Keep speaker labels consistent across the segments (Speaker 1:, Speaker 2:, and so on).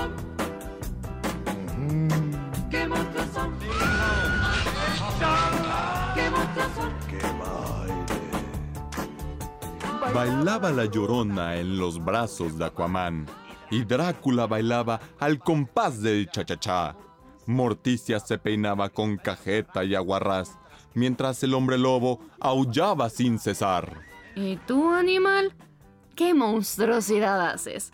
Speaker 1: son? ¿Qué monstruos son? ¿Qué monstruos son?
Speaker 2: Bailaba la llorona en los brazos de Aquaman y Drácula bailaba al compás del cha-cha-cha. Morticia se peinaba con cajeta y aguarrás, mientras el hombre lobo aullaba sin cesar.
Speaker 3: ¿Y tú, animal? ¿Qué monstruosidad haces?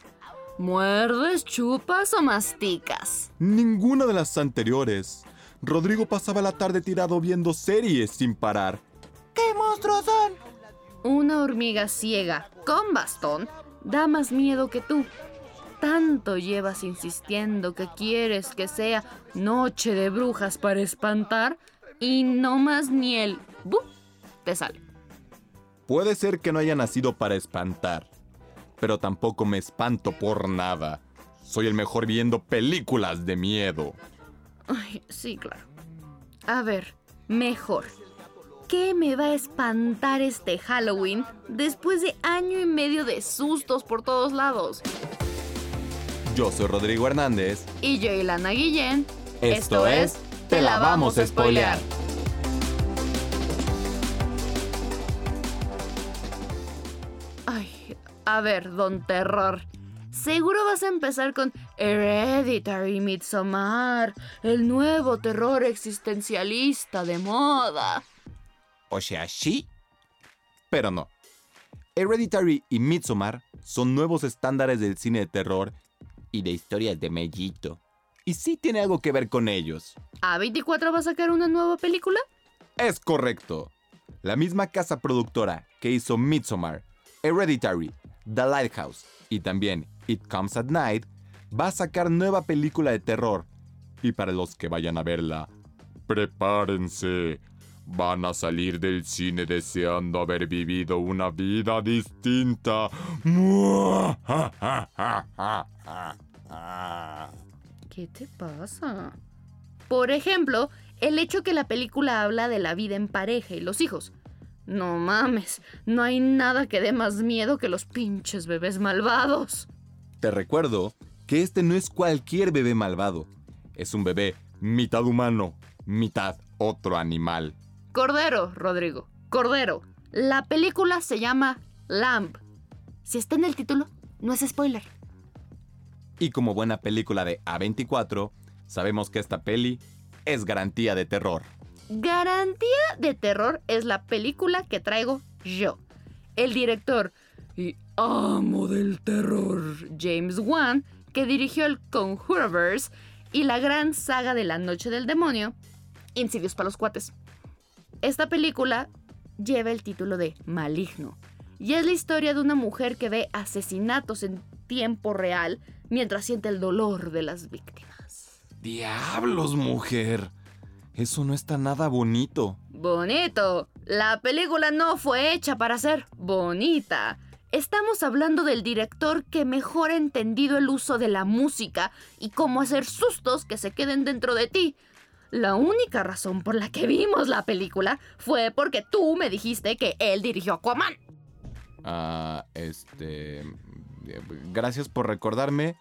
Speaker 3: ¿Muerdes, chupas o masticas?
Speaker 2: Ninguna de las anteriores. Rodrigo pasaba la tarde tirado viendo series sin parar.
Speaker 4: ¿Qué monstruos son?
Speaker 3: Una hormiga ciega con bastón da más miedo que tú. Tanto llevas insistiendo que quieres que sea noche de brujas para espantar y no más ni el ¡bu! te sale.
Speaker 2: Puede ser que no haya nacido para espantar, pero tampoco me espanto por nada. Soy el mejor viendo películas de miedo.
Speaker 3: Ay, sí, claro. A ver, mejor. ¿Qué me va a espantar este Halloween después de año y medio de sustos por todos lados?
Speaker 2: Yo soy Rodrigo Hernández.
Speaker 3: Y yo, Ilana Guillén.
Speaker 2: Esto es Te la vamos a spoilear.
Speaker 3: A ver, don Terror. Seguro vas a empezar con Hereditary Midsommar, el nuevo terror existencialista de moda.
Speaker 2: O sea, sí, pero no. Hereditary y Midsommar son nuevos estándares del cine de terror y de historias de mellito. Y sí tiene algo que ver con ellos.
Speaker 3: ¿A24 va a sacar una nueva película?
Speaker 2: Es correcto. La misma casa productora que hizo Midsommar, Hereditary, The Lighthouse y también It Comes at Night va a sacar nueva película de terror. Y para los que vayan a verla, prepárense. Van a salir del cine deseando haber vivido una vida distinta.
Speaker 3: ¿Qué te pasa? Por ejemplo, el hecho que la película habla de la vida en pareja y los hijos. No mames, no hay nada que dé más miedo que los pinches bebés malvados.
Speaker 2: Te recuerdo que este no es cualquier bebé malvado. Es un bebé mitad humano, mitad otro animal.
Speaker 3: Cordero, Rodrigo. Cordero. La película se llama Lamb. Si está en el título, no es spoiler.
Speaker 2: Y como buena película de A24, sabemos que esta peli es garantía de terror.
Speaker 3: Garantía de terror es la película que traigo yo. El director y amo del terror, James Wan, que dirigió el Conjuroverse y la gran saga de la Noche del Demonio, Insidious para los cuates. Esta película lleva el título de Maligno y es la historia de una mujer que ve asesinatos en tiempo real mientras siente el dolor de las víctimas.
Speaker 2: ¡Diablos, mujer! Eso no está nada bonito.
Speaker 3: Bonito. La película no fue hecha para ser bonita. Estamos hablando del director que mejor ha entendido el uso de la música y cómo hacer sustos que se queden dentro de ti. La única razón por la que vimos la película fue porque tú me dijiste que él dirigió Aquaman.
Speaker 2: Ah, este... Gracias por recordarme.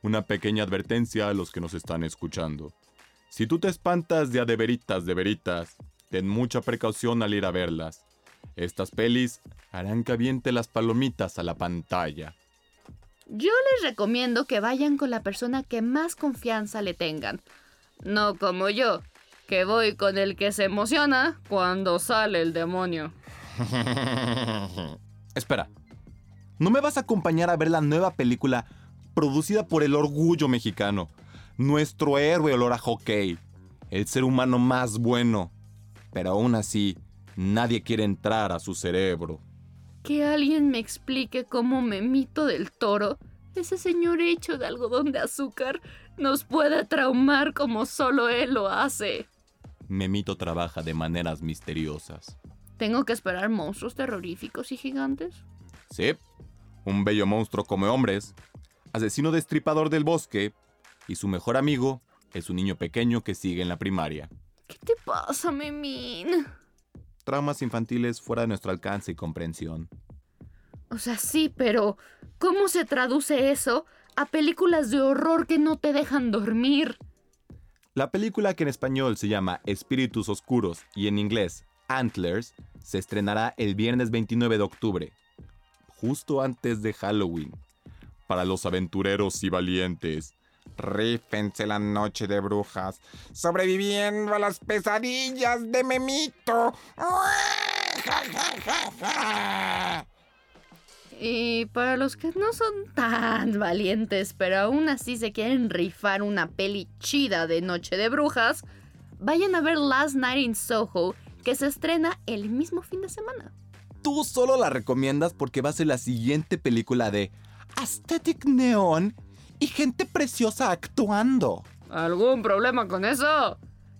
Speaker 2: Una pequeña advertencia a los que nos están escuchando. Si tú te espantas de a de veritas de veritas, ten mucha precaución al ir a verlas. Estas pelis harán que aviente las palomitas a la pantalla.
Speaker 3: Yo les recomiendo que vayan con la persona que más confianza le tengan. No como yo, que voy con el que se emociona cuando sale el demonio.
Speaker 2: Espera, ¿no me vas a acompañar a ver la nueva película producida por el orgullo mexicano? Nuestro héroe olor a hockey, el ser humano más bueno. Pero aún así, nadie quiere entrar a su cerebro.
Speaker 3: Que alguien me explique cómo Memito del Toro, ese señor hecho de algodón de azúcar, nos puede traumar como solo él lo hace.
Speaker 2: Memito trabaja de maneras misteriosas.
Speaker 3: ¿Tengo que esperar monstruos terroríficos y gigantes?
Speaker 2: Sí, un bello monstruo come hombres, asesino destripador del bosque, y su mejor amigo es un niño pequeño que sigue en la primaria.
Speaker 3: ¿Qué te pasa, Memín?
Speaker 2: Traumas infantiles fuera de nuestro alcance y comprensión.
Speaker 3: O sea, sí, pero ¿cómo se traduce eso a películas de horror que no te dejan dormir.
Speaker 2: La película que en español se llama Espíritus Oscuros y en inglés Antlers se estrenará el viernes 29 de octubre, justo antes de Halloween. Para los aventureros y valientes, rífense la noche de brujas, sobreviviendo a las pesadillas de Memito.
Speaker 3: Y para los que no son tan valientes, pero aún así se quieren rifar una peli chida de Noche de Brujas, vayan a ver Last Night in Soho, que se estrena el mismo fin de semana.
Speaker 2: Tú solo la recomiendas porque va a ser la siguiente película de Aesthetic Neon y gente preciosa actuando.
Speaker 3: ¿Algún problema con eso?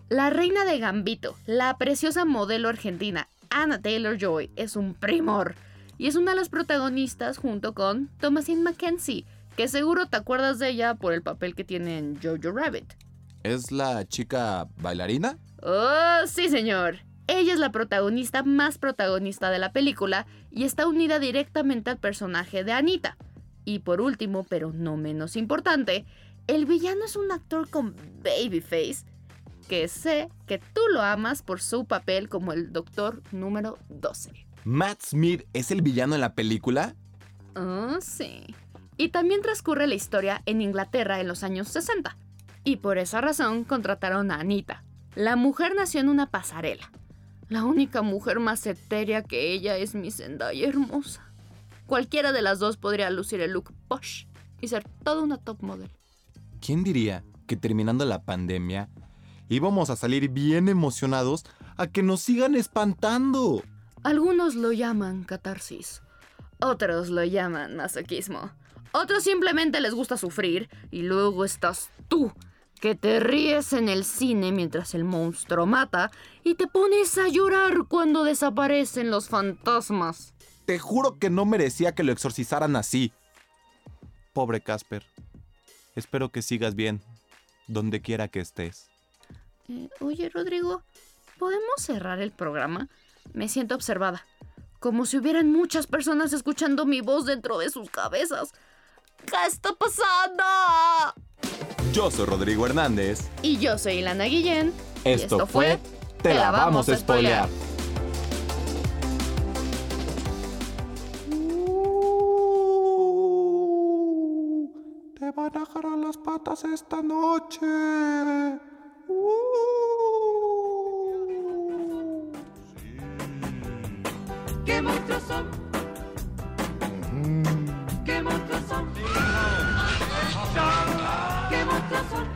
Speaker 3: La reina de Gambito, la preciosa modelo argentina Anna Taylor Joy, es un primor y es una de las protagonistas junto con Thomasine Mackenzie, que seguro te acuerdas de ella por el papel que tiene en Jojo Rabbit.
Speaker 2: ¿Es la chica bailarina?
Speaker 3: Oh, sí, señor. Ella es la protagonista más protagonista de la película y está unida directamente al personaje de Anita. Y por último, pero no menos importante, el villano es un actor con babyface que sé que tú lo amas por su papel como el doctor número 12.
Speaker 2: ¿Matt Smith es el villano en la película?
Speaker 3: Oh, sí. Y también transcurre la historia en Inglaterra en los años 60. Y por esa razón contrataron a Anita. La mujer nació en una pasarela. La única mujer más etérea que ella es mi Zendaya hermosa. Cualquiera de las dos podría lucir el look posh y ser toda una top model.
Speaker 2: ¿Quién diría que terminando la pandemia íbamos a salir bien emocionados a que nos sigan espantando?
Speaker 3: Algunos lo llaman catarsis, otros lo llaman masoquismo, otros simplemente les gusta sufrir y luego estás tú, que te ríes en el cine mientras el monstruo mata y te pones a llorar cuando desaparecen los fantasmas.
Speaker 2: Te juro que no merecía que lo exorcizaran así. Pobre Casper. Espero que sigas bien, donde quiera que estés.
Speaker 3: Eh, oye, Rodrigo, ¿podemos cerrar el programa? Me siento observada, como si hubieran muchas personas escuchando mi voz dentro de sus cabezas. ¿Qué está pasando?
Speaker 2: Yo soy Rodrigo Hernández.
Speaker 3: Y yo soy Ilana Guillén. y
Speaker 2: Esto, fue Te la vamos a spoilear.
Speaker 4: Te van a jalar las patas esta noche. Uh.
Speaker 1: ¿Qué monstruos son? ¿Qué monstruos son? ¿Qué monstruos son?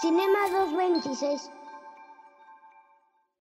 Speaker 5: Cinema 226